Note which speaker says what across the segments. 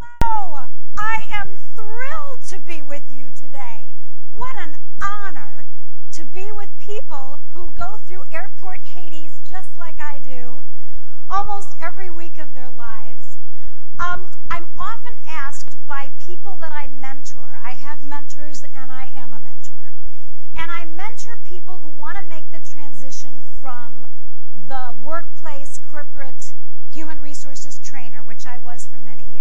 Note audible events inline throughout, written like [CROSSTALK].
Speaker 1: Hello! I am thrilled to be with you today. What an honor to be with people who go through airport Hades just like I do, almost every week of their lives. Um, I'm often asked by people that I mentor. I have mentors and I am a mentor. And I mentor people who want to make the transition from the workplace corporate human resources trainer, which I was for many years,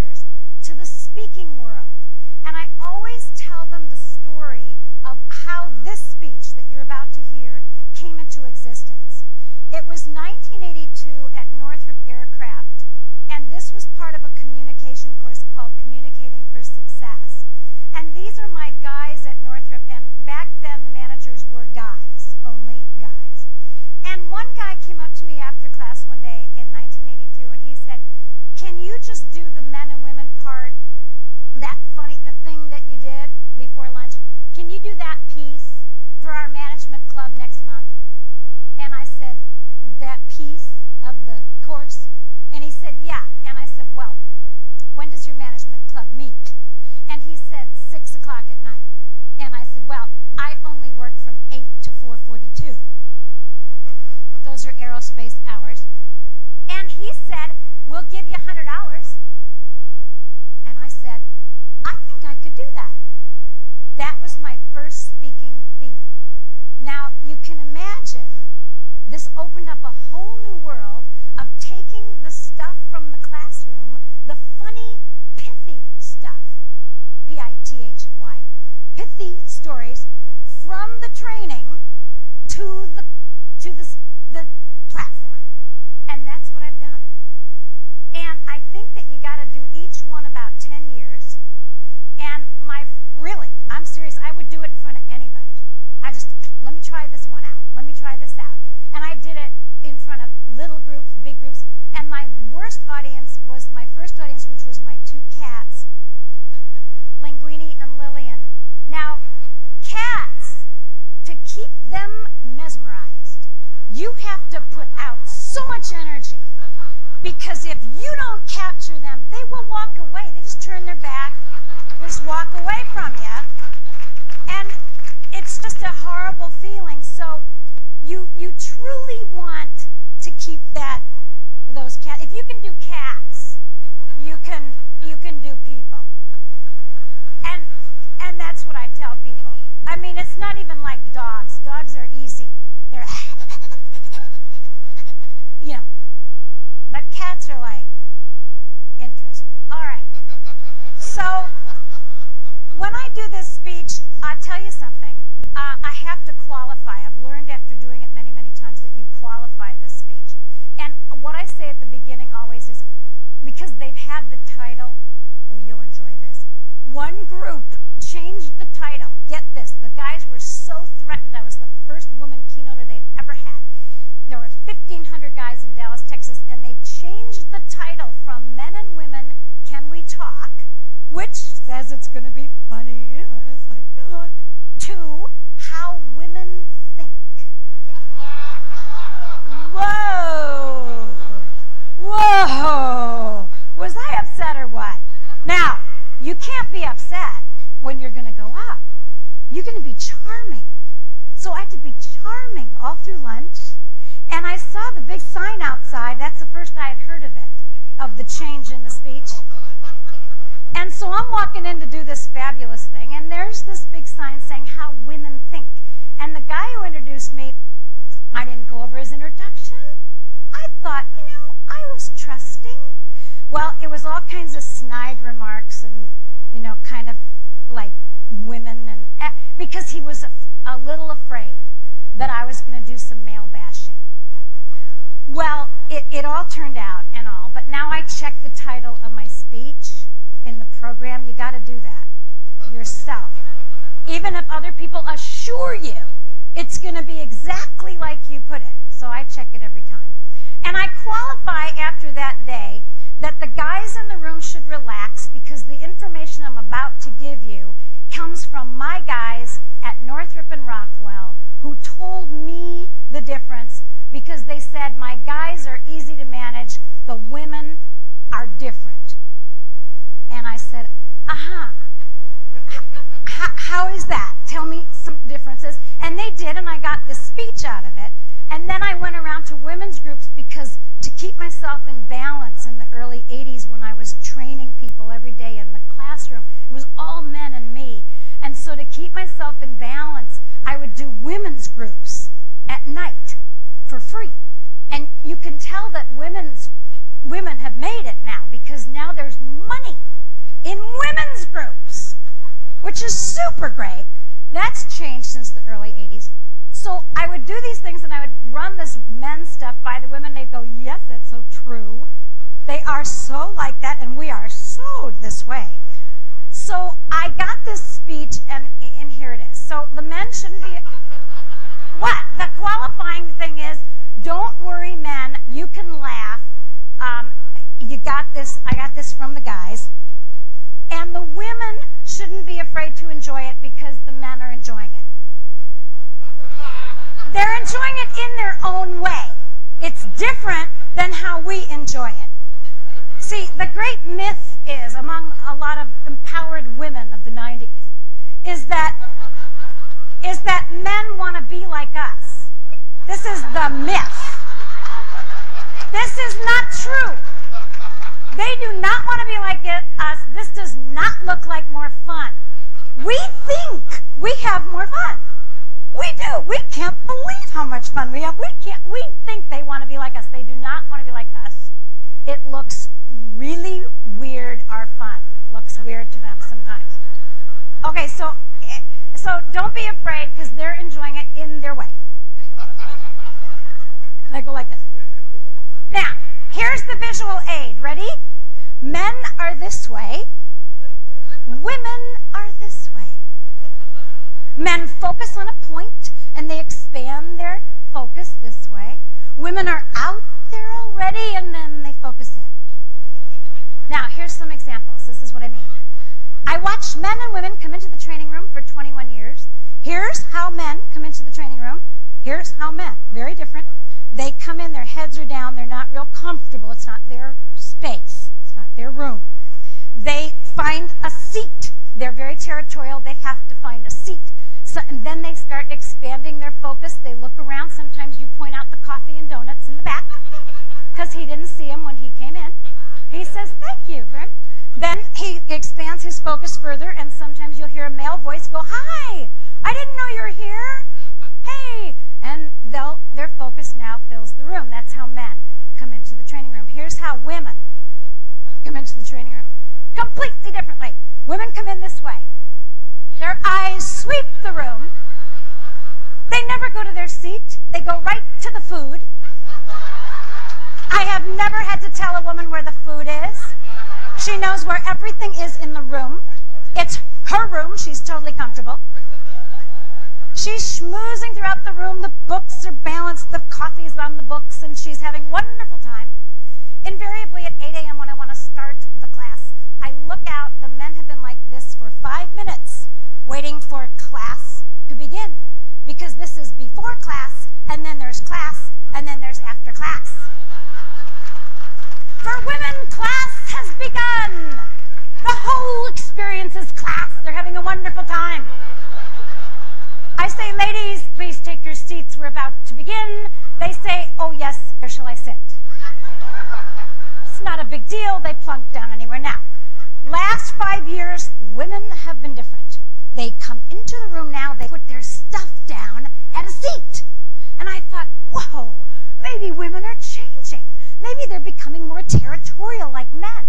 Speaker 1: to the speaking world. And I always tell them the story of how this speech that you're about to hear came into existence. It was 1982 at Northrop Aircraft, and this was part of a communication course called Communicating for Success. And these are my guys at Northrop, and back then the managers were guys, only guys. And one guy came up to me after class one day in 1982 and he said, Can you just do the men and women part? That funny, the thing that you did before lunch? Can you do that piece for our management club next month? And I said, That piece of the course? And he said, Yeah. And I said, Well, when does your management club meet? And he said, 6 o'clock at night. And I said, Well, I only work from 8 to 442. Those are aerospace hours. And he said, We'll give you $100. And I said, I think I could do that. That was my first speaking fee. Now, you can imagine this opened up a whole new world of taking the stuff from the classroom, the funny, pithy stuff, P I T H Y, pithy stories from the training to the to the, the platform. And that's what I've done. And I think that you got to do each one about 10 years. And my, really, I'm serious, I would do it in front of anybody. I just, let me try this one out. Let me try this out. And I did it in front of little groups, big groups. And my worst audience was my first audience, which was my two cats, Linguini and Lillian. Now, cats, to keep them mesmerized, you have to put out so much energy. Because if you don't capture them, they will walk away. They just turn their back, just walk away from you. And it's just a horrible feeling. So you you truly want to keep that those cats. If you can do cats, you can you can do people. And and that's what I tell people. I mean, it's not even like dogs. Dogs are easy. They're you know. But cats are like interest me. All right. So when I do this speech, I'll tell you something. Uh, I have to qualify. I've learned after doing it many, many times that you qualify this speech. And what I say at the beginning always is because they've had the title, oh, you'll enjoy this. One group changed the title. Get this. The guys were so threatened. I was the first woman keynoter they'd ever had. There were 1,500 guys in Dallas, Texas, and they changed the title from Men and Women Can We Talk, which says it's going to be funny, it's like, uh. to How Women Think. Whoa! Whoa! Was I upset or what? Now, you can't be upset when you're going to go up. You're going to be charming. So I had to be charming all through lunch. And I saw the big sign outside. That's the first I had heard of it, of the change in the speech. And so I'm walking in to do this fabulous thing, and there's this big sign saying how women think. And the guy who introduced me, I didn't go over his introduction. I thought, you know, I was trusting. Well, it was all kinds of snide remarks and, you know, kind of like women, and eh, because he was a, a little afraid that I was going to do some male bashing. Well, it, it all turned out and all, but now I check the title of my speech in the program. You got to do that yourself. Even if other people assure you it's going to be exactly like you put it. So I check it every time. And I qualify after that day that the guys in the room should relax because the information I'm about to give you comes from my guys at Northrop and Rockwell who told me the difference because they said my guys are easy to manage, the women are different. And I said, uh-huh. how is that? Tell me some differences. And they did, and I got this speech out of it. And then I went around to women's groups because to keep myself in balance in the early 80s when I was training people every day in the classroom, it was all men and me. And so to keep myself in balance, I would do women's groups at night for free. And you can tell that women's women have made it now because now there's money in women's groups, which is super great. That's changed since the early 80s. So I would do these things and I would run this men's stuff by the women. They'd go, Yes, that's so true. They are so like that, and we are so this way. So I got this speech, and, and here it is. So the men shouldn't be. What? The qualifying thing is don't worry, men. You can laugh. Um, you got this. I got this from the guys. And the women shouldn't be afraid to enjoy it because the men are enjoying it. They're enjoying it in their own way. It's different than how we enjoy it. See, the great myth is among a lot of empowered women of the 90s is that is that men want to be like us. This is the myth. This is not true. They do not want to be like us. This does not look like more fun. We think we have more fun. We do. We can't believe how much fun we have. We can't. We think they want to be like us. They do not want to be like us. It looks really weird our fun looks weird to them sometimes. Okay, so eh, so don't be afraid because they're enjoying it in their way. And they go like this. Now, here's the visual aid. Ready? Men are this way. Women are this way. Men focus on a point and they expand their focus this way. Women are out there already and then they focus in. Now, here's some examples. This is what I mean. I watched men and women come into the training room for 21 years. Here's how men come into the training room. Here's how men, very different. They come in, their heads are down, they're not real comfortable. It's not their space, it's not their room. They find a seat. They're very territorial. They have to find a seat. So, and then they start expanding their focus. They look around. Sometimes you point out the coffee and donuts in the back because he didn't see them when he came in. He says, thank you. Then he expands his focus further, and sometimes you'll hear a male voice go, hi, I didn't know you were here. Hey. And they'll, their focus now fills the room. That's how men come into the training room. Here's how women come into the training room. Completely differently. Women come in this way. Their eyes sweep the room. They never go to their seat. They go right to the food. I have never had to tell a woman where the food is. She knows where everything is in the room. It's her room. She's totally comfortable. She's schmoozing throughout the room. The books are balanced. The coffee's on the books, and she's having a wonderful time. Invariably at 8 a.m. when I want to start the class, I look out. The men have been like this for five minutes, waiting for class to begin. Because this is before class, and then there's class, and then there's after class. For women, class has begun. The whole experience is class. They're having a wonderful time. I say, ladies, please take your seats. We're about to begin. They say, oh, yes, where shall I sit? It's not a big deal. They plunk down anywhere. Now, last five years, women have been different. They come into the room now, they put their stuff down at a seat. And I thought, whoa, maybe women are changing. Maybe they're becoming more territorial like men.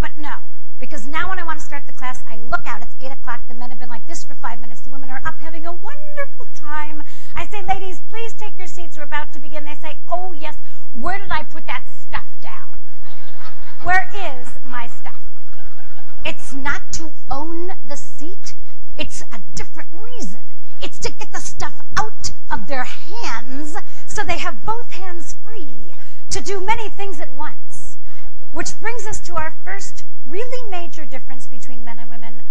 Speaker 1: But no, because now when I want to start the class, I look out. It's 8 o'clock. The men have been like this for five minutes. The women are up having a wonderful time. I say, ladies, please take your seats. We're about to begin. They say, oh, yes. Where did I put that stuff down? Where is my stuff? It's not to own the seat. It's a different reason. It's to get the stuff out of their hands so they have both hands free to do many things at once. Which brings us to our first really major difference between men and women.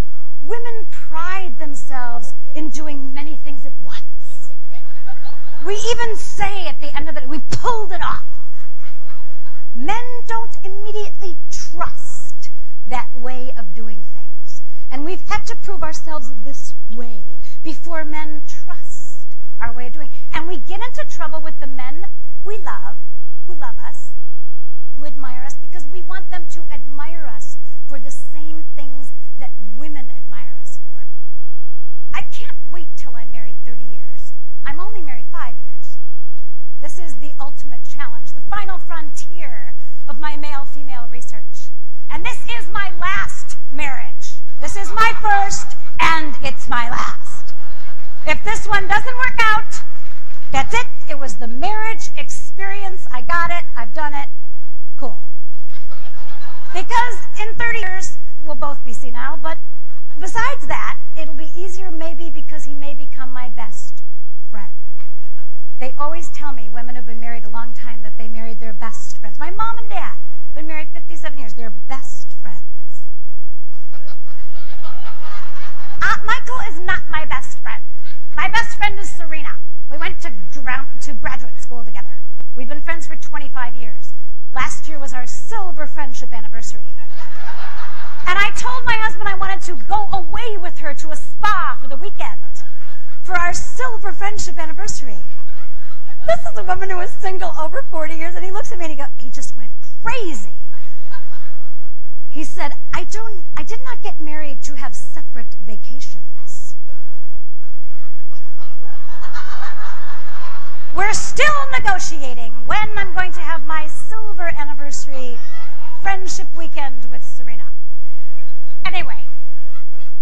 Speaker 1: Women pride themselves in doing many things at once. We even say at the end of it, we pulled it off. Men don't immediately trust that way of doing things. And we've had to prove ourselves this way before men trust our way of doing. And we get into trouble with the men we love, who love us, who admire us, because we want them to admire us for the same things that women admire us for. I can't wait till I'm married 30 years. I'm only married five years. This is the ultimate challenge, the final frontier of my male female research. And this is my last marriage. This is my first, and it's my last. If this one doesn't work out, that's it. It was the marriage experience. I got it. I've done it. Cool. Because in 30 years, we'll both be senile, but besides that, it'll be easier maybe because he may become my best friend. They always tell me, women who've been married a long time, that they married their best friends. My mom and dad have been married 57 years. They're best friends. Uh, Michael is not my best friend. My best friend is Serena. We went to, to graduate school together. We've been friends for 25 years. Last year was our silver friendship anniversary. And I told my husband I wanted to go away with her to a spa for the weekend for our silver friendship anniversary. This is a woman who was single over 40 years, and he looks at me and he, go, he just went crazy. He said, I, don't, I did not get married to have separate vacations. We're still negotiating when I'm going to have my silver anniversary friendship weekend with Serena. Anyway,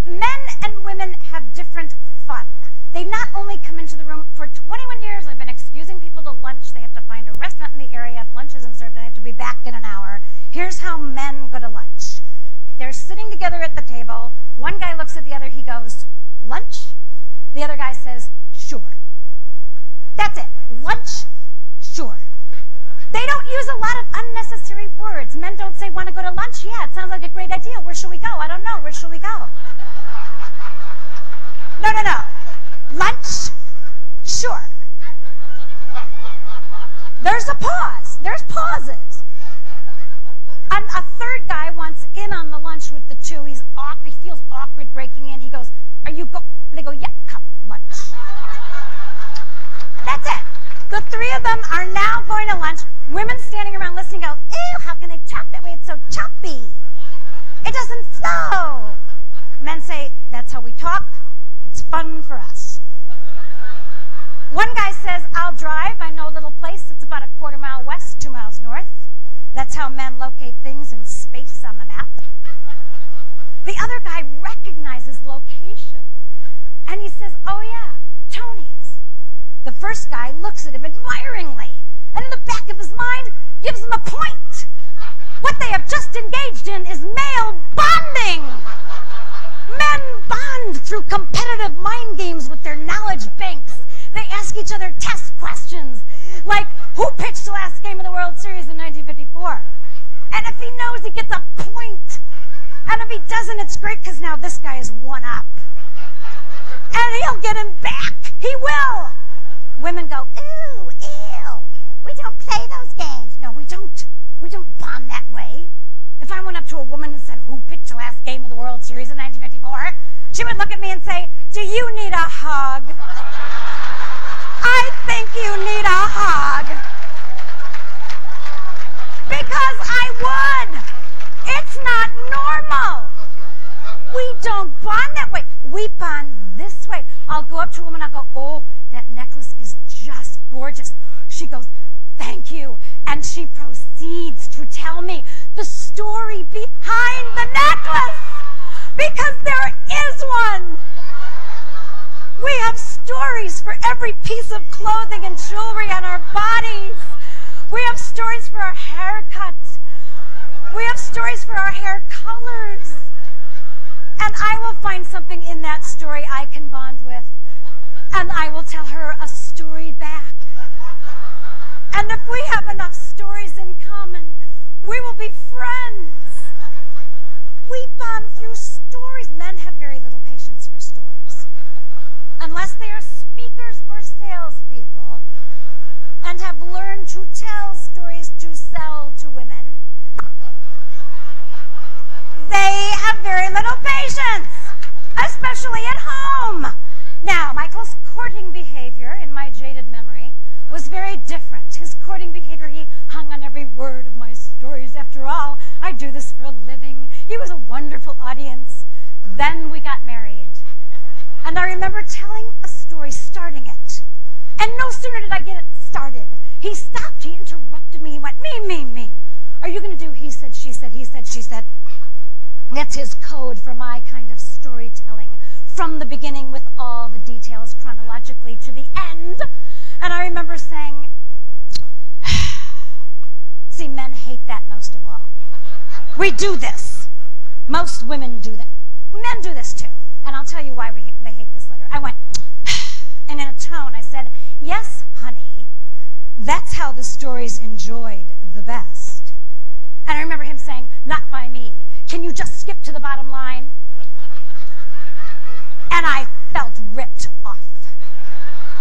Speaker 1: men and women have different fun. They not only come into the room, for 21 years I've been excusing people to lunch. They have to find a restaurant in the area. If lunch isn't served, I have to be back in an hour. Here's how men go to lunch. They're sitting together at the table. One guy looks at the other. He goes, lunch? The other guy says, sure. That's it. Lunch? Sure. They don't use a lot of unnecessary words. Men don't say, want to go to lunch? Yeah, it sounds like a great idea. Where should we go? I don't know. Where should we go? No, no, no. Lunch? Sure. There's a pause. There's pauses. And a third guy wants in on the lunch with the two. He's awkward. He feels awkward breaking in. He goes, "Are you go?" They go, "Yeah, come lunch." That's it. The three of them are now going to lunch. Women standing around listening go, "Ew, how can they talk that way? It's so choppy. It doesn't flow." Men say, "That's how we talk. It's fun for us." One guy says, I'll drive. I know a little place. It's about a quarter mile west, two miles north. That's how men locate things in space on the map. The other guy recognizes location. And he says, Oh, yeah, Tony's. The first guy looks at him admiringly. And in the back of his mind, gives him a point. What they have just engaged in is male bonding. Men bond through competitive mind games with their knowledge banks they ask each other test questions like, who pitched the last game of the World Series in 1954? And if he knows, he gets a point. And if he doesn't, it's great because now this guy is one up. And he'll get him back. He will. Women go, ooh, ew. We don't play those games. No, we don't. We don't bond that way. If I went up to a woman and said, who pitched the last game of the World Series in 1954? She would look at me and say, do you need a hug? I think you need a hug. Because I would. It's not normal. We don't bond that way. We bond this way. I'll go up to a woman, I'll go, oh, that necklace is just gorgeous. She goes, thank you. And she proceeds to tell me the story behind the necklace. Because there is one. We have stories for every piece of clothing and jewelry on our bodies. We have stories for our haircut. We have stories for our hair colors. And I will find something in that story I can bond with. And I will tell her a story back. And if we have enough stories in common, we will be friends. We bond through stories. Men have very little patience for stories. Unless they are speakers or salespeople and have learned to tell stories to sell to women. they have very little patience, especially at home. Now, Michael's courting behavior in my jaded memory was very different. His courting behavior, he hung on every word of my stories. After all, I do this for a living. He was a wonderful audience. Then we got married. And I remember telling a story, starting it. And no sooner did I get it started, he stopped, he interrupted me, he went, me, me, me. Are you going to do he said, she said, he said, she said? That's his code for my kind of storytelling from the beginning with all the details chronologically to the end. And I remember saying, [SIGHS] see, men hate that most of all. We do this. Most women do that. Men do this too. And I'll tell you why we, they hate this letter. I went, [SIGHS] and in a tone, I said, yes, honey, that's how the story's enjoyed the best. And I remember him saying, not by me. Can you just skip to the bottom line? And I felt ripped off.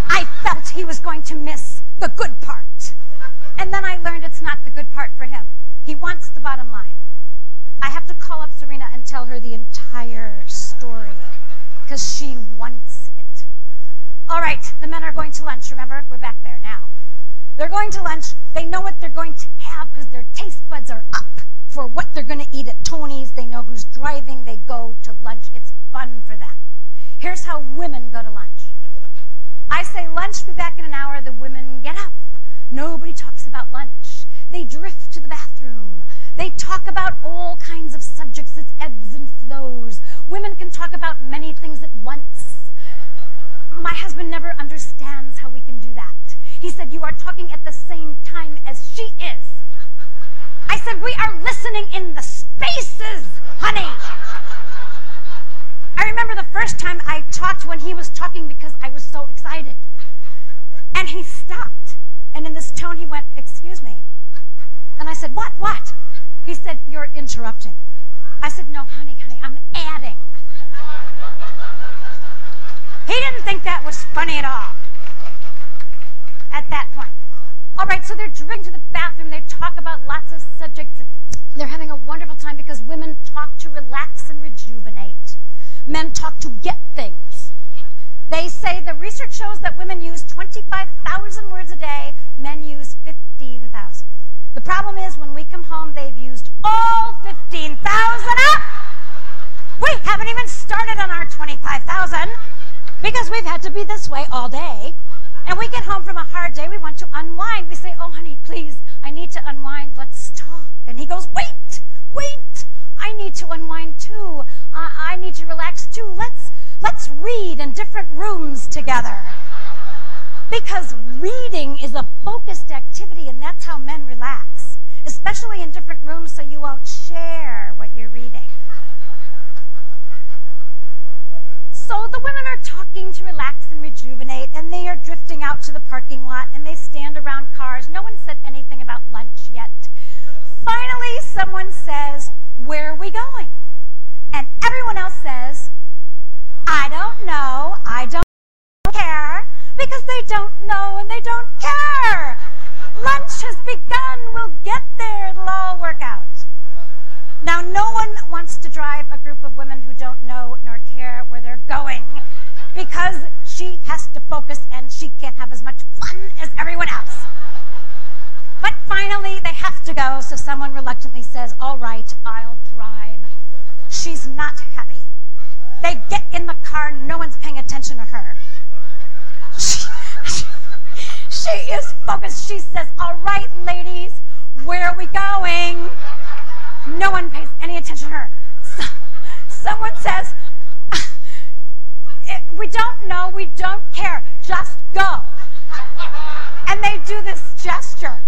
Speaker 1: I felt he was going to miss the good part. And then I learned it's not the good part for him. He wants the bottom line. I have to call up Serena and tell her the entire story because she wants it. All right, the men are going to lunch. Remember, we're back there now. They're going to lunch. They know what they're going to have because their taste buds are up for what they're going to eat at Tony's. They know who's driving. They go to lunch. It's fun for them. Here's how women go to lunch. I say lunch, be back in an hour. The women get up. Nobody talks about lunch. They drift to the bathroom. They talk about all kinds of subjects. It's ebbs and flows. Women can talk about many things at once. My husband never understands how we can do that. He said, You are talking at the same time as she is. I said, We are listening in the spaces, honey. I remember the first time I talked when he was talking because I was so excited. And he stopped. And in this tone, he went, Excuse me. And I said, What? What? He said, You're interrupting. I said, No, honey, honey, I'm adding. He didn't think that was funny at all at that point. All right, so they're drinking to the bathroom. They talk about lots of subjects. They're having a wonderful time because women talk to relax and rejuvenate. Men talk to get things. They say the research shows that women use 25,000 words a day, men use 15,000. The problem is when we come home, they've used all 15,000 up. We haven't even started on our 25,000 because we've had to be this way all day. And we get home from a hard day, we want to unwind. We say, Oh, honey, please, I need to unwind. Let's talk. And he goes, Wait, wait, I need to unwind too. I need to relax too. Let's, let's read in different rooms together. Because reading is a focused activity, and that's how men relax, especially in different rooms so you won't share what you're reading. So the women are talking to relax and rejuvenate, and they are drifting out to the parking lot, and they stand around cars. No one said anything about lunch yet. Finally, someone says, Where are we going? And everyone else says, I don't know, I don't care, because they don't know and they don't care. Lunch has begun, we'll get there, it'll all work out. Now, no one wants to drive a group of women who don't know nor care where they're going because she has to focus and she can't have as much fun as everyone else. But finally, they have to go, so someone reluctantly says, All right, I'll drive. She's not happy. They get in the car, no one's paying attention to her. She, [LAUGHS] she is focused. She says, All right, ladies, where are we going? No one pays any attention to her. So, someone says, We don't know, we don't care, just go. And they do this gesture.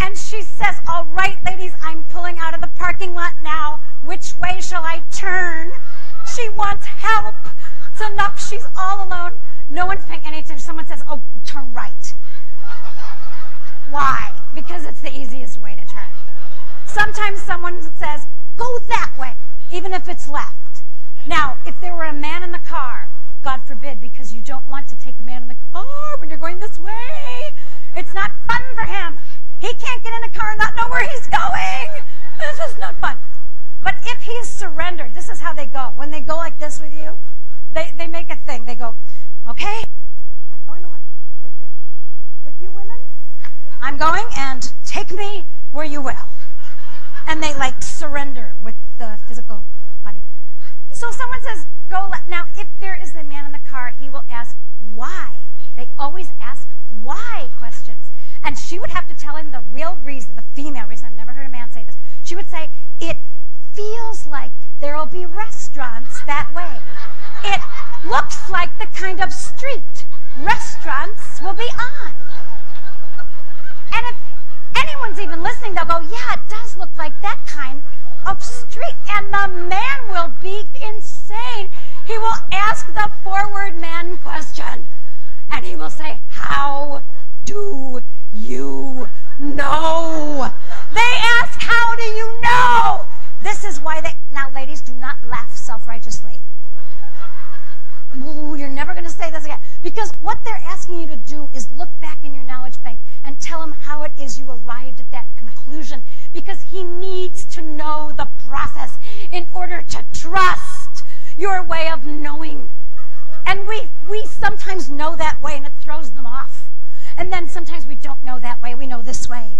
Speaker 1: And she says, All right, ladies, I'm pulling out of the parking lot now. Which way shall I turn? She wants help. It's enough. She's all alone. No one's paying any attention. Someone says, Oh, turn right. Why? Because it's the easiest way to turn. Sometimes someone says, Go that way, even if it's left. Now, if there were a man in the car, God forbid, because you don't want to take a man in the car when you're going this way, it's not fun for him. He can't get in a car and not know where he's going. This is not fun. But if he's surrendered, this is how they go. When they go like this with you, they, they make a thing. They go, okay, I'm going to lunch with you. With you women, I'm going and take me where you will. And they like surrender with the physical body. So someone says, go. Now, if there is a man in the car, he will ask, why? They always ask why questions. And she would have to tell him the real reason, the female reason. I've never heard a man say this. She would say, it feels like there will be restaurants that way. It looks like the kind of street restaurants will be on. And if anyone's even listening, they'll go, yeah, it does look like that kind of street. And the man will be insane. He will ask the forward man question. And he will say, how do you know? They ask, how do you know? This is why they, now ladies, do not laugh self-righteously. Ooh, you're never going to say this again. Because what they're asking you to do is look back in your knowledge bank and tell him how it is you arrived at that conclusion. Because he needs to know the process in order to trust your way of knowing. And we, we sometimes know that way and it throws them off. And then sometimes we don't know that way. We know this way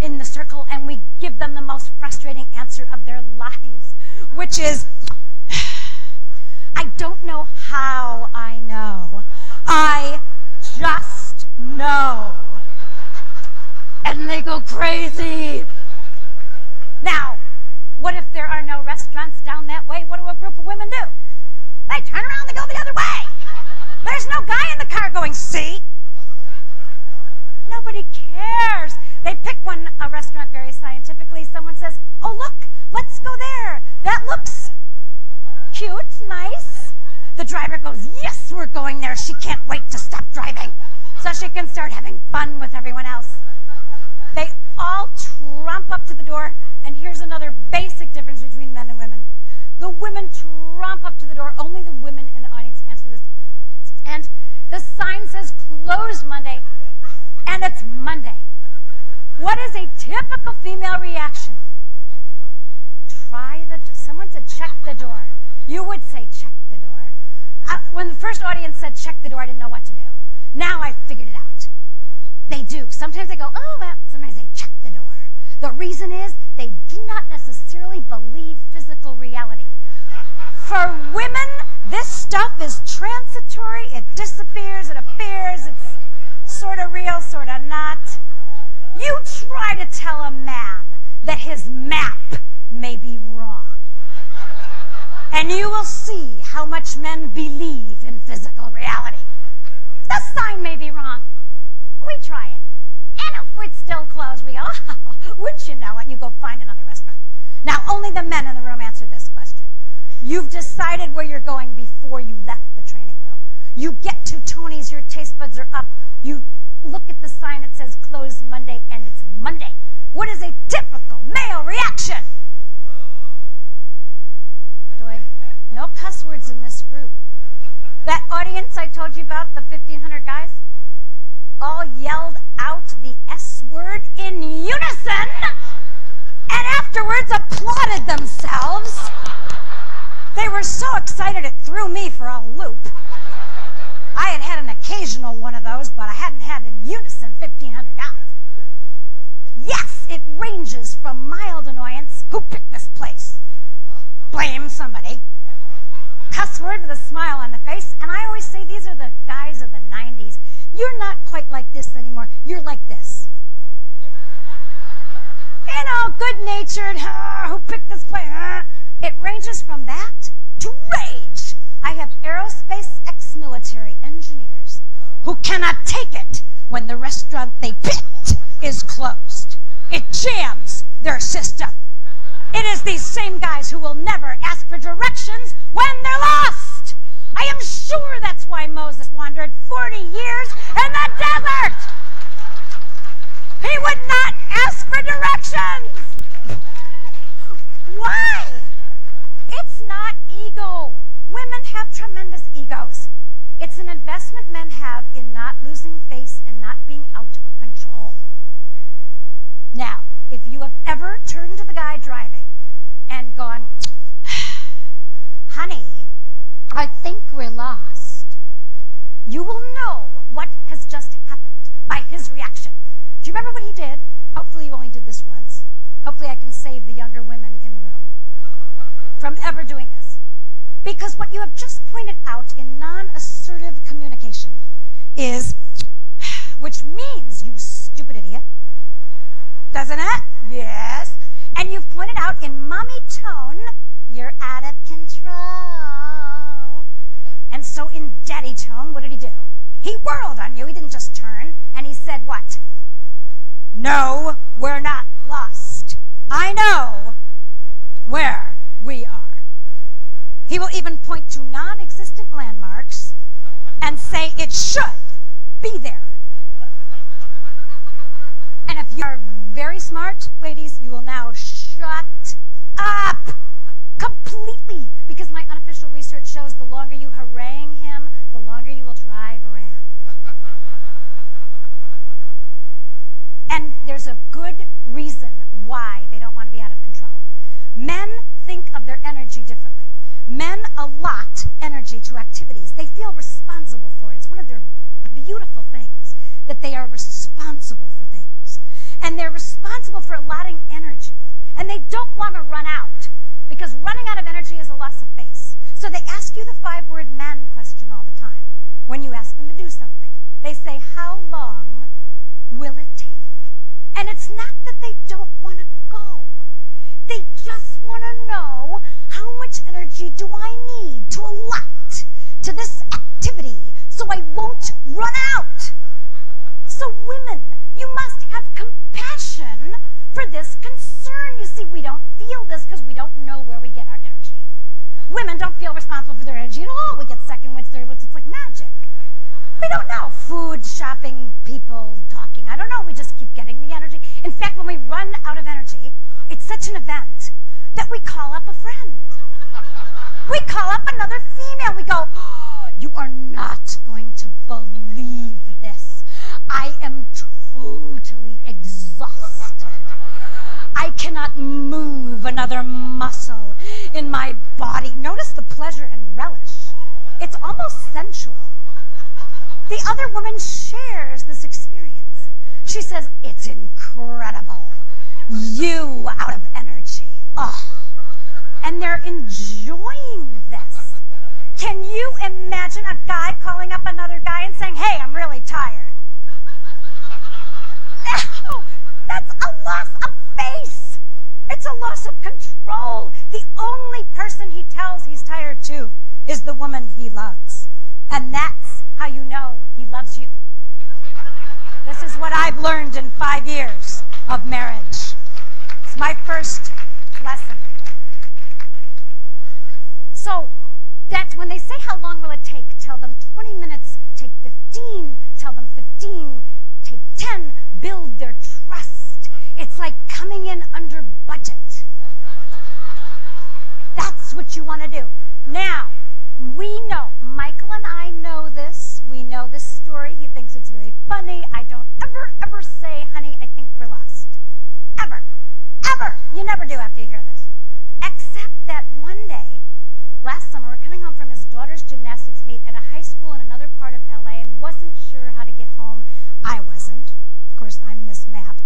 Speaker 1: in the circle and we give them the most frustrating answer of their lives, which is, [SIGHS] I don't know how I know. I just know. And they go crazy. Now, what if there are no restaurants down that way? What do a group of women do? They turn around and go the other way. There's no guy in the car going, see? Nobody cares. They pick one a restaurant very scientifically. Someone says, "Oh, look, let's go there. That looks cute, nice." The driver goes, "Yes, we're going there." She can't wait to stop driving so she can start having fun with everyone else. They all trump up to the door, and here's another basic difference between men and women. The women trump up to the door. Only the women in the audience answer this. And the sign says closed Monday, and it's Monday. What is a typical female reaction? Try the, someone said check the door. You would say check the door. I, when the first audience said check the door, I didn't know what to do. Now I figured it out. They do. Sometimes they go, oh, well, sometimes they check the door. The reason is they do not necessarily believe physical reality. For women, this stuff is transitory. It disappears, it appears, it's sort of real, sort of not. You try to tell a man that his map may be wrong. And you will see how much men believe in physical reality. The sign may be wrong. We try it. And if it's still closed, we go, oh, wouldn't you know it? You go find another restaurant. Now, only the men in the room answer this question. You've decided where you're going before you left the training room. You get to Tony's, your taste buds are up. You look at the sign that says closed Monday, and it's Monday. What is a typical male reaction? Do I? No cuss words in this group. That audience I told you about, the 1,500 guys, all yelled out the S word in unison and afterwards applauded themselves. They were so excited it threw me for a loop. I had had an occasional one of those, but I hadn't had in unison 1,500 guys. Yes, it ranges from mild annoyance, who picked this place? Blame somebody. Cuss word with a smile on the face, and I always say these are the guys of the 90s. You're not quite like this anymore. You're like this. You know, good-natured, who picked this place? It ranges from that to rage. I have aerospace ex-military engineers who cannot take it when the restaurant they picked is closed. It jams their system. It is these same guys who will never ask for directions when they're lost. I am sure that's why Moses wandered 40 years in the desert. He would not ask for directions. Why? It's not ego. Women have tremendous egos. It's an investment men have in not losing face and not being out of control. Now, if you have ever turned to the guy driving and gone, [SIGHS] honey, I think we're lost. You will know what has just happened by his reaction. Do you remember what he did? Hopefully, you only did this once. Hopefully, I can save the younger women in the room from ever doing this. Because what you have just pointed out in non assertive communication is, [SIGHS] which means, you stupid idiot, doesn't it? Yes. And you've pointed out in mommy tone, you're out of control. And so in daddy tone, what did he do? He whirled on you. He didn't just turn. And he said, What? No, we're not lost. I know where we are. He will even point to non existent landmarks and say it should be there. And if you are very smart, ladies, you will now shut up completely because my unofficial research shows the longer you harangue him, the longer you will drive around. and there's a good reason why they don't want to be out of control. Men think of their energy differently. Men allot energy to activities. They feel responsible for it. It's one of their beautiful things that they are responsible for things. And they're responsible for allotting energy. And they don't want to run out because running out of energy is a loss of face. So they ask you the five word man question all the time when you ask them to do something. They say, How long will it take? And it's not that they don't want to go. They just want to know how much energy do I need to allot to this activity so I won't run out. So women, you must have compassion for this concern. You see, we don't feel this because we don't know where we get our energy. Women don't feel responsible for their energy at all. We get second winds, third winds. It's like magic. We don't know. Food, shopping, people, talking. I don't know. We just keep getting the energy. In fact, when we run out of energy, it's such an event that we call up a friend. We call up another female. We go, [GASPS] You are not going to believe this. I am totally exhausted. I cannot move another muscle in my body. Notice the pleasure and relish. It's almost sensual. The other woman shares this experience. She says, It's incredible. You out of energy. Oh. And they're enjoying this. Can you imagine a guy calling up another guy and saying, Hey, I'm really tired? [LAUGHS] No, that's a loss of face. It's a loss of control. The only person he tells he's tired to is the woman he loves. And that's how you know he loves you. This is what I've learned in five years of marriage. It's my first lesson. So that's when they say, How long will it take? Tell them 20 minutes, take 15, tell them 15, take 10, build their trust. It's like coming in under budget. That's what you want to do. Now, we know, Michael and I know this. We know this story. He thinks it's very funny. I don't ever, ever say, honey, I think we're lost. Ever. Ever. You never do after you hear this. Except that one day, last summer, coming home from his daughter's gymnastics meet at a high school in another part of LA and wasn't sure how to get home. I wasn't. Of course, I'm Miss Map.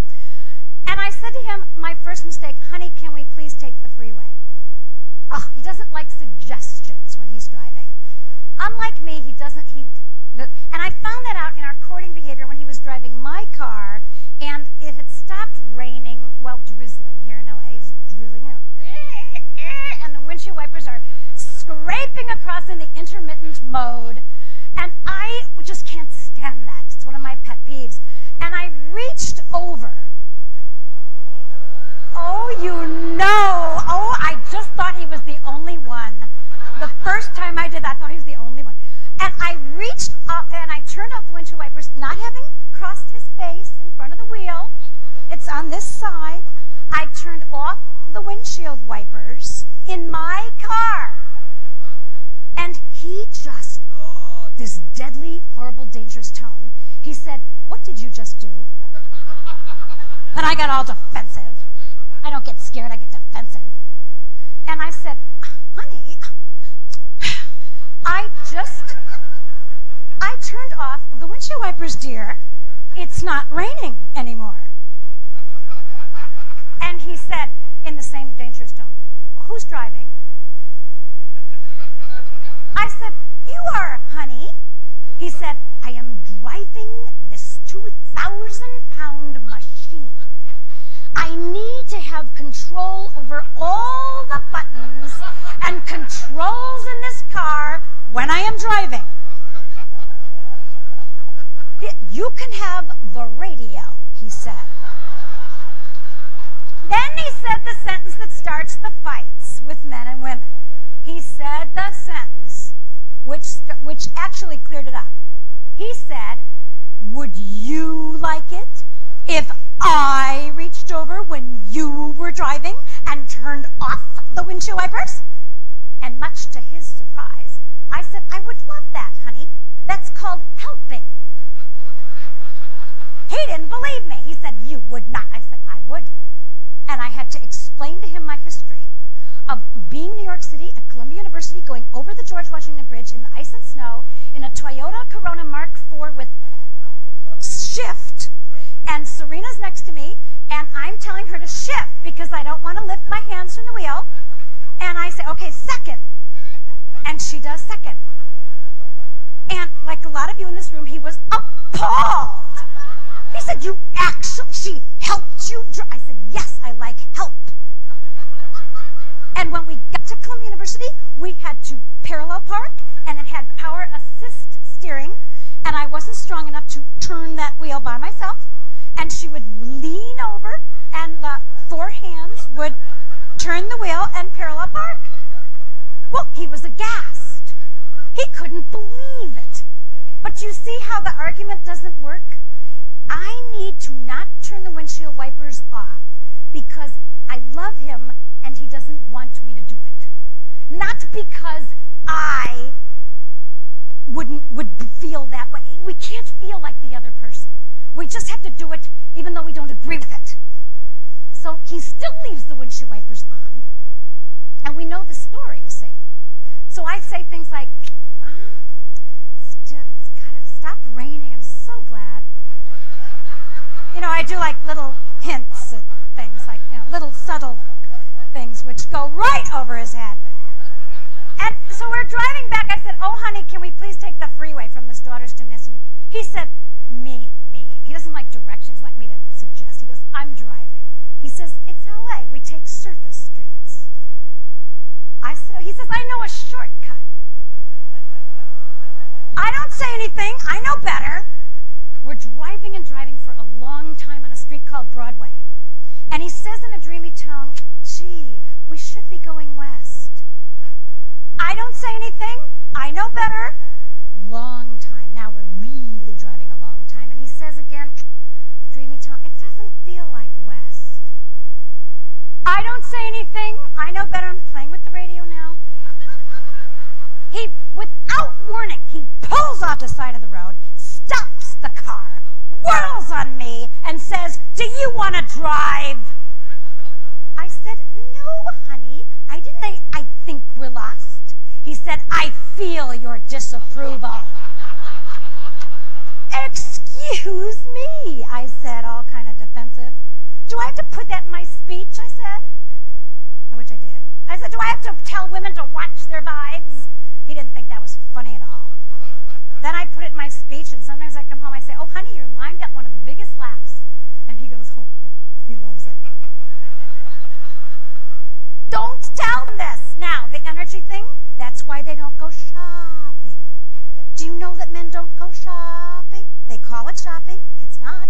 Speaker 1: And I said to him, my first mistake, honey, can we please take the freeway? Oh, he doesn't like suggestions when he's driving. Unlike me, he doesn't, he, and I found that out in our courting behavior when he was driving my car and it had stopped raining, well, drizzling here in LA. It's drizzling, you know, and the windshield wipers are scraping across in the intermittent mode. And I just can't stand that. It's one of my pet peeves. And I reached over. Oh, you know. Oh, I just thought he was the only one. The first time I did that, I thought he was the only one. And I reached up and I turned off the windshield wipers, not having crossed his face in front of the wheel. It's on this side. I turned off the windshield wipers in my car. And he just, [GASPS] this deadly, horrible, dangerous tone, he said, What did you just do? [LAUGHS] And I got all defensive. I don't get scared, I get defensive. And I said, honey, I just, I turned off the windshield wipers, dear. It's not raining anymore. And he said, in the same dangerous tone, who's driving? I said, you are, honey. He said, I am driving this 2,000 pound machine. I need to have control over all the buttons and controls in this car when I am driving. You can have the radio, he said. Then he said the sentence that starts the fights with men and women. He said the sentence which, which actually cleared it up. He said, Would you like it if I reached over when you were driving and turned off the windshield wipers? And much to his surprise, I said, I would love that, honey. That's called helping. He didn't believe me. He said, You would not. I said, I would. And I had to explain to him my history of being in New York City at Columbia University, going over the George Washington Bridge in the ice and snow in a Toyota Corona Mark IV with shift. And Serena's next to me, and I'm telling her to shift because I don't want to lift my hands from the wheel. And I say, okay, second. And she does second. And like a lot of you in this room, he was appalled. He said, you actually, she helped you drive. I said, yes, I like help. And when we got to Columbia University, we had to parallel park, and it had power assist steering, and I wasn't strong enough to turn that wheel by myself. And she would lean over, and the four hands would turn the wheel and parallel park. Well, he was aghast. He couldn't believe it. But you see how the argument doesn't work? I need to not turn the windshield wipers off because I love him and he doesn't want me to do it. Not because I wouldn't would feel that way. We can't feel like the other person. We just have to do it even though we don't agree with it. So he still leaves the windshield wipers on. And we know the story, you see. So I say things like, oh, it's, kind of stopped raining. I'm so glad. You know, I do like little hints things, like, you know, little subtle things which go right over his head. And so we're driving back. I said, Oh, honey, can we please take the freeway from this daughter's gymnasium? He said, Me, me. He doesn't like directions, he like me to suggest. He goes, I'm driving. He says, It's LA. We take surface streets. I said, oh, He says, I know a shortcut. I don't say anything. I know better. We're driving and driving for a long time on a street called Broadway. And he says in a dreamy tone, Gee, we should be going west. I don't say anything. I know better. Long time. Now we're really driving a long time. And he says again, dreamy tone, it doesn't feel like west. I don't say anything. I know better. I'm playing with the radio now. He, without warning, he pulls off the side of the road, stops the car, whirls on me, and says, Do you want to drive? I said, No, honey. I didn't say, I think we're lost. He said, I feel your disapproval. Excuse me, I said, all kind of defensive. Do I have to put that in my speech? I said. Which I did. I said, Do I have to tell women to watch their vibes? He didn't think that was funny at all. Then I put it in my speech, and sometimes I come home, I say, Oh, honey, your line got one of the biggest laughs. And he goes, Oh, he loves it. [LAUGHS] don't tell them this. Now, the energy thing, that's why they don't go shopping. Do you know that men don't go shopping? They call it shopping. It's not.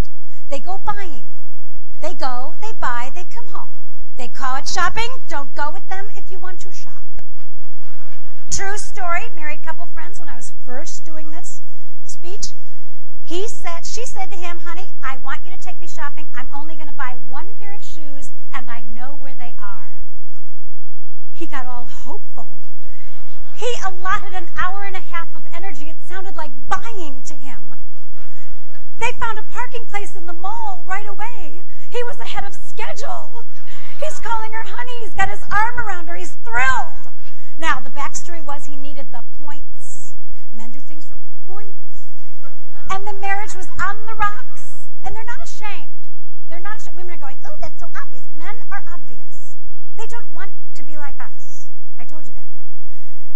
Speaker 1: They go buying. They go, they buy, they come home. They call it shopping. Don't go with them if you want to shop. True story, married couple friends, when I was first doing this speech, he said, she said to him, honey, I want you to take me shopping. I'm only going to buy one pair of shoes, and I know where they are. He got all hopeful. He allotted an hour and a half of energy. It sounded like buying to him. They found a parking place in the mall right away. He was ahead of schedule. He's calling her honey. He's got his arm around her. He's thrilled. Now, the backstory was he needed the points. Men do things for points. And the marriage was on the rocks. And they're not ashamed. They're not ashamed. Women are going, oh, that's so obvious. Men are obvious. They don't want to be like us. I told you that before.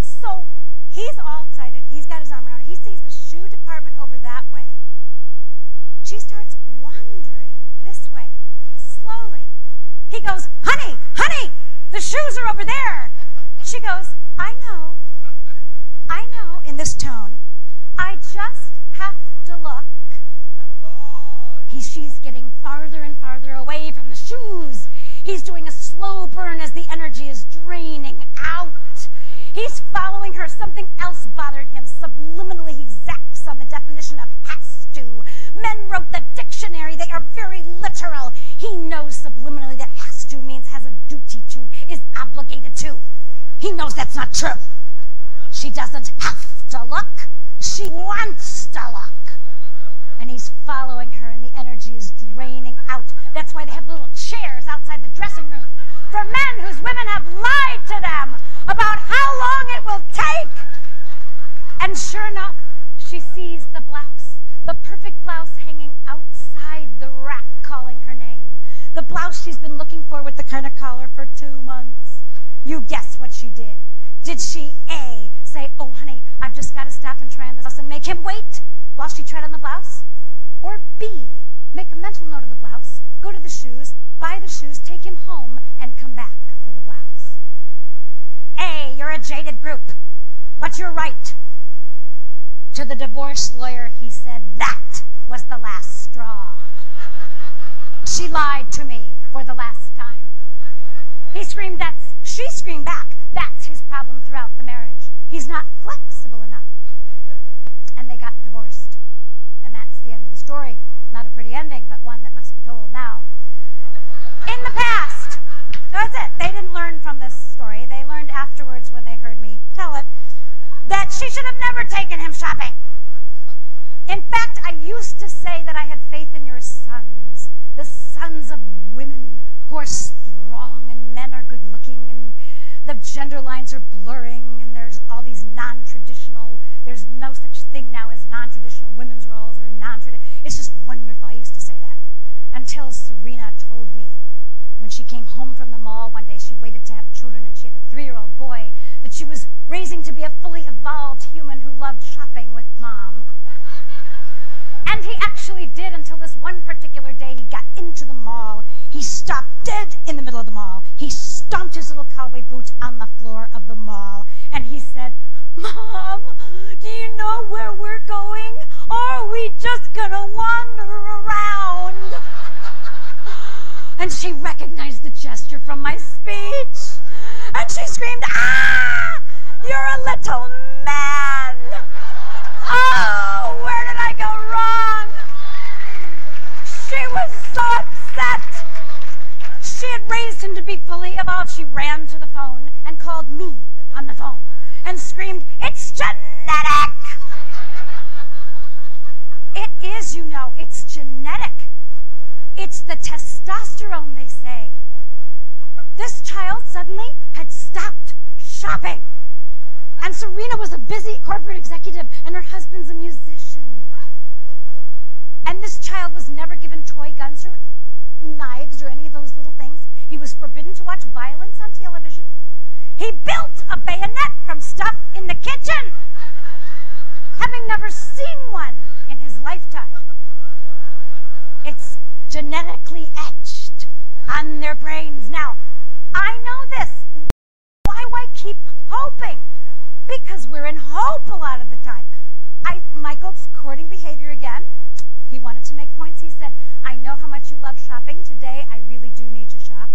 Speaker 1: So he's all excited. He's got his arm around her. He sees the shoe department over that way. She starts wandering this way, slowly. He goes, honey, honey, the shoes are over there. She goes, I know, I know, in this tone. I just have to look. [GASPS] He, she's getting farther and farther away from the shoes. He's doing a slow burn as the energy is draining out. He's following her. Something else bothered him. Subliminally, he zaps on the definition of has to. Men wrote the dictionary. They are very literal. He knows subliminally that has to means has a duty to, is obligated to. He knows that's not true. She doesn't have to look. She wants to look. And he's following her, and the energy is draining out. That's why they have little chairs outside the dressing room for men whose women have lied to them about how long it will take. And sure enough, she sees the blouse, the perfect blouse hanging outside the rack calling her name. The blouse she's been looking for with the kind of collar for two months. You guess what she did. Did she A, say, oh honey, I've just got to stop and try on this blouse and make him wait while she tried on the blouse? Or B, make a mental note of the blouse, go to the shoes, buy the shoes, take him home, and come back for the blouse. A, you're a jaded group, but you're right. To the divorce lawyer, he said, that was the last straw. She lied to me for the last time. He screamed, that's, she screamed back, that's his problem throughout the marriage. He's not flexible enough. And they got divorced. And that's the end of the story. Not a pretty ending, but one that must be told now. In the past, that's it. They didn't learn from this story. They learned afterwards when they heard me tell it that she should have never taken him shopping. In fact, I used to say that I had faith in your sons, the sons of women who are strong and men are good looking and the gender lines are blurring and there's all these non-traditional, there's no such thing now as non-traditional women's roles or non-traditional, it's just wonderful. I used to say that until Serena told me when she came home from the mall one day, she waited to have children and she had a three-year-old boy that she was raising to be a fully evolved human who loved shopping with mom. And he actually did until this one particular day he got into the mall. He stopped dead in the middle of the mall. He stomped his little cowboy boots on the floor of the mall. And he said, Mom, do you know where we're going? Or are we just to wander around? [GASPS] And she recognized the gesture from my speech. And she screamed, Ah! You're a little man! Oh, where did I go wrong? She was so upset. She had raised him to be fully evolved. She ran to the phone and called me on the phone and screamed, It's genetic! It is, you know, it's genetic. It's the testosterone, they say. This child suddenly had stopped shopping. And Serena was a busy corporate executive, and her husband's a musician. And this child was never given toy guns or knives or any of those little things. He was forbidden to watch violence on television. He built a bayonet from stuff in the kitchen, having never seen one in his lifetime. It's genetically etched on their brains. Now, I know this. Why do I keep hoping? Because we're in hope a lot of the time. I, Michael's courting behavior again. He wanted to make points. He said, I know how much you love shopping. Today, I really do need to shop.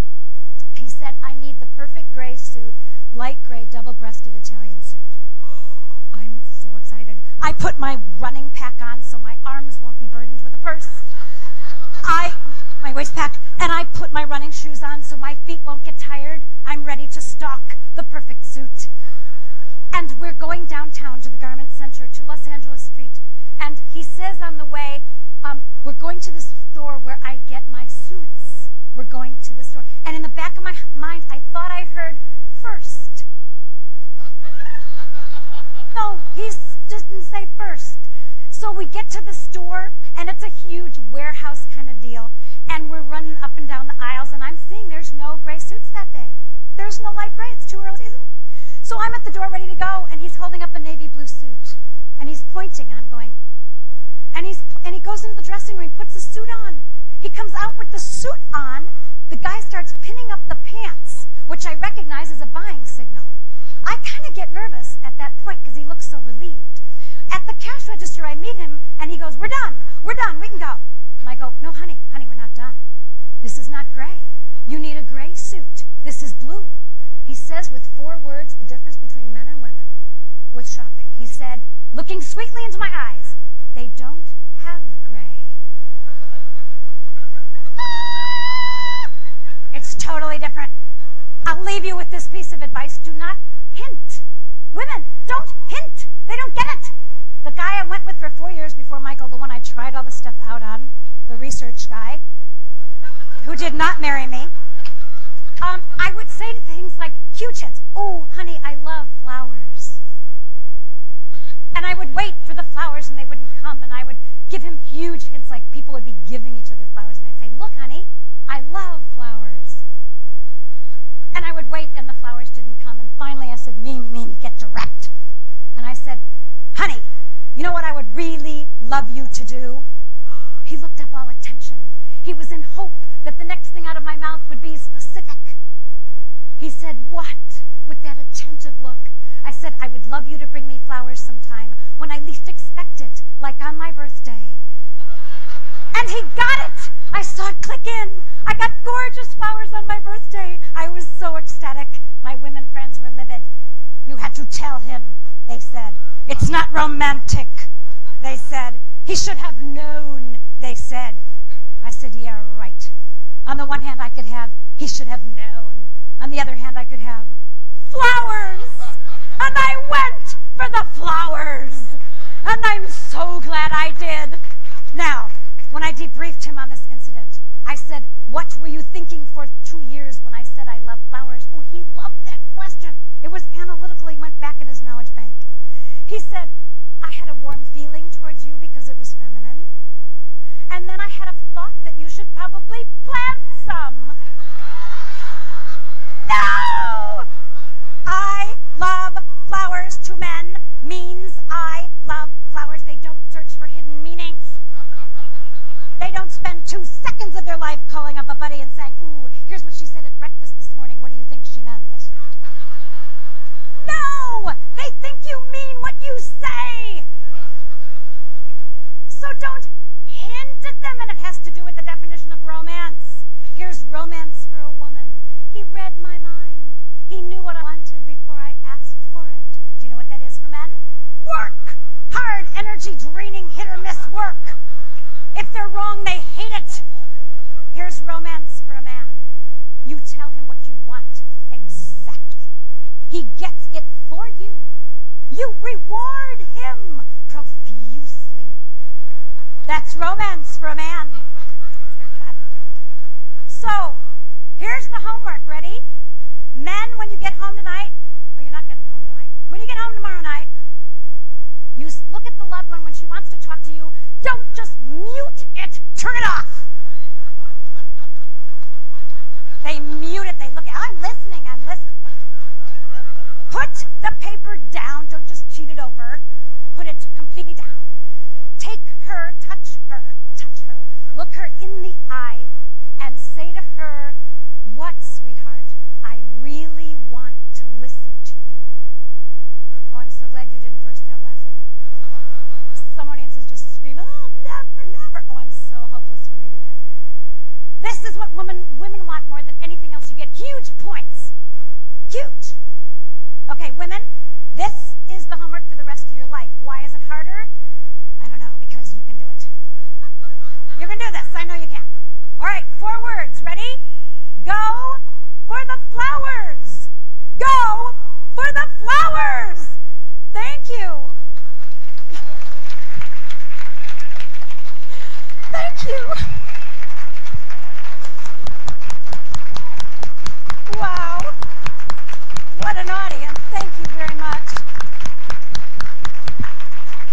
Speaker 1: He said, I need the perfect gray suit, light gray, double-breasted Italian suit. [GASPS] I'm so excited. I put my running pack on so my arms won't be burdened with a purse. I, my waist pack, and I put my running shoes on so my feet won't get tired. I'm ready to stalk the perfect suit. And we're going downtown to the garment center to Los Angeles Street. And he says on the way, um, we're going to the store where I get my suits. we're going to the store. And in the back of my mind, I thought I heard first. [LAUGHS] No, he didn't say first. So we get to the store, and it's a huge warehouse kind of deal. And we're running up and down the aisles, and I'm seeing there's no gray suits that day. There's no light gray. It's too early season. So I'm at the door ready to go, and he's holding up a navy blue suit. And he's pointing, and I'm going, and, he's, and he goes into the dressing room, he puts the suit on. He comes out with the suit on. The guy starts pinning up the pants, which I recognize as a buying signal. I kind of get nervous at that point because he looks so relieved. At the cash register, I meet him, and he goes, We're done. We're done. We can go. And I go, No, honey, honey, we're not done. This is not gray. You need a gray suit. This is blue. He says with four words the difference between men and women with shopping. He said, looking sweetly into my eyes, they don't have gray. It's totally different. I'll leave you with this piece of advice. Do not hint. Women, don't hint. They don't get it. The guy I went with for four years before Michael, the one I tried all this stuff out on, the research guy, who did not marry me, um, I would say to things like, huge hits. Oh, honey, I love flowers. And I would wait for the flowers and they wouldn't come. And I would give him huge hints like people would be giving each other flowers. And I'd say, look, honey, I love flowers. And I would wait and the flowers didn't come. And finally I said, Mimi, Mimi, get direct. And I said, honey, you know what I would really love you to do? He looked up all attention. He was in hope that the next thing out of my mouth would be specific. He said, What? with that attentive look. I said, I would love you to bring me flowers sometime when I least expect it, like on my birthday. And he got it. I saw it click in. I got gorgeous flowers on my birthday. I was so ecstatic. My women friends were livid. You had to tell him, they said. It's not romantic, they said. He should have known, they said. I said, yeah, right. On the one hand, I could have, he should have known. On the other hand, I could have flowers. And I went for the flowers. And I'm so glad I did. Now, when I debriefed him on this incident, I said, What were you thinking for two years when I said I love flowers? Oh, he loved that question. It was analytical. He went back in his knowledge bank. He said, I had a warm feeling towards you because it was feminine. And then I had a thought that you should probably plant some. No! I love flowers to men means I love flowers. They don't search for hidden meanings. They don't spend two seconds of their life calling up a buddy and saying, Ooh, here's what she said at breakfast this morning. What do you think she meant? No! They think you mean what you say. So don't hint at them, and it has to do with the definition of romance. Here's romance for a woman. He read my mind. He knew what I wanted before I asked for it. Do you know what that is for men? Work! Hard, energy draining, hit or miss work. If they're wrong, they hate it. Here's romance for a man. You tell him what you want exactly. He gets it for you. You reward him profusely. That's romance for a man. So, here's the homework. Ready? Men, when you get home tonight, or you're not getting home tonight, when you get home tomorrow night, you look at the loved one when she wants to talk to you. Don't just mute it, turn it off. They mute it, they look at I'm listening, I'm listening. Put the paper down, don't just cheat it over. Put it completely down. Take her, touch her, touch her. Look her in the eye and say to her, What, sweetheart? I really want to listen to you. Oh, I'm so glad you didn't. Some audiences just scream, Oh, never, never. Oh, I'm so hopeless when they do that. This is what women, women want more than anything else. You get huge points. Huge. Okay, women, this is the homework for the rest of your life. Why is it harder? I don't know, because you can do it. You can do this. I know you can. All right, four words. Ready? Go for the flowers. Go for the flowers. Wow. What an audience. Thank you very much.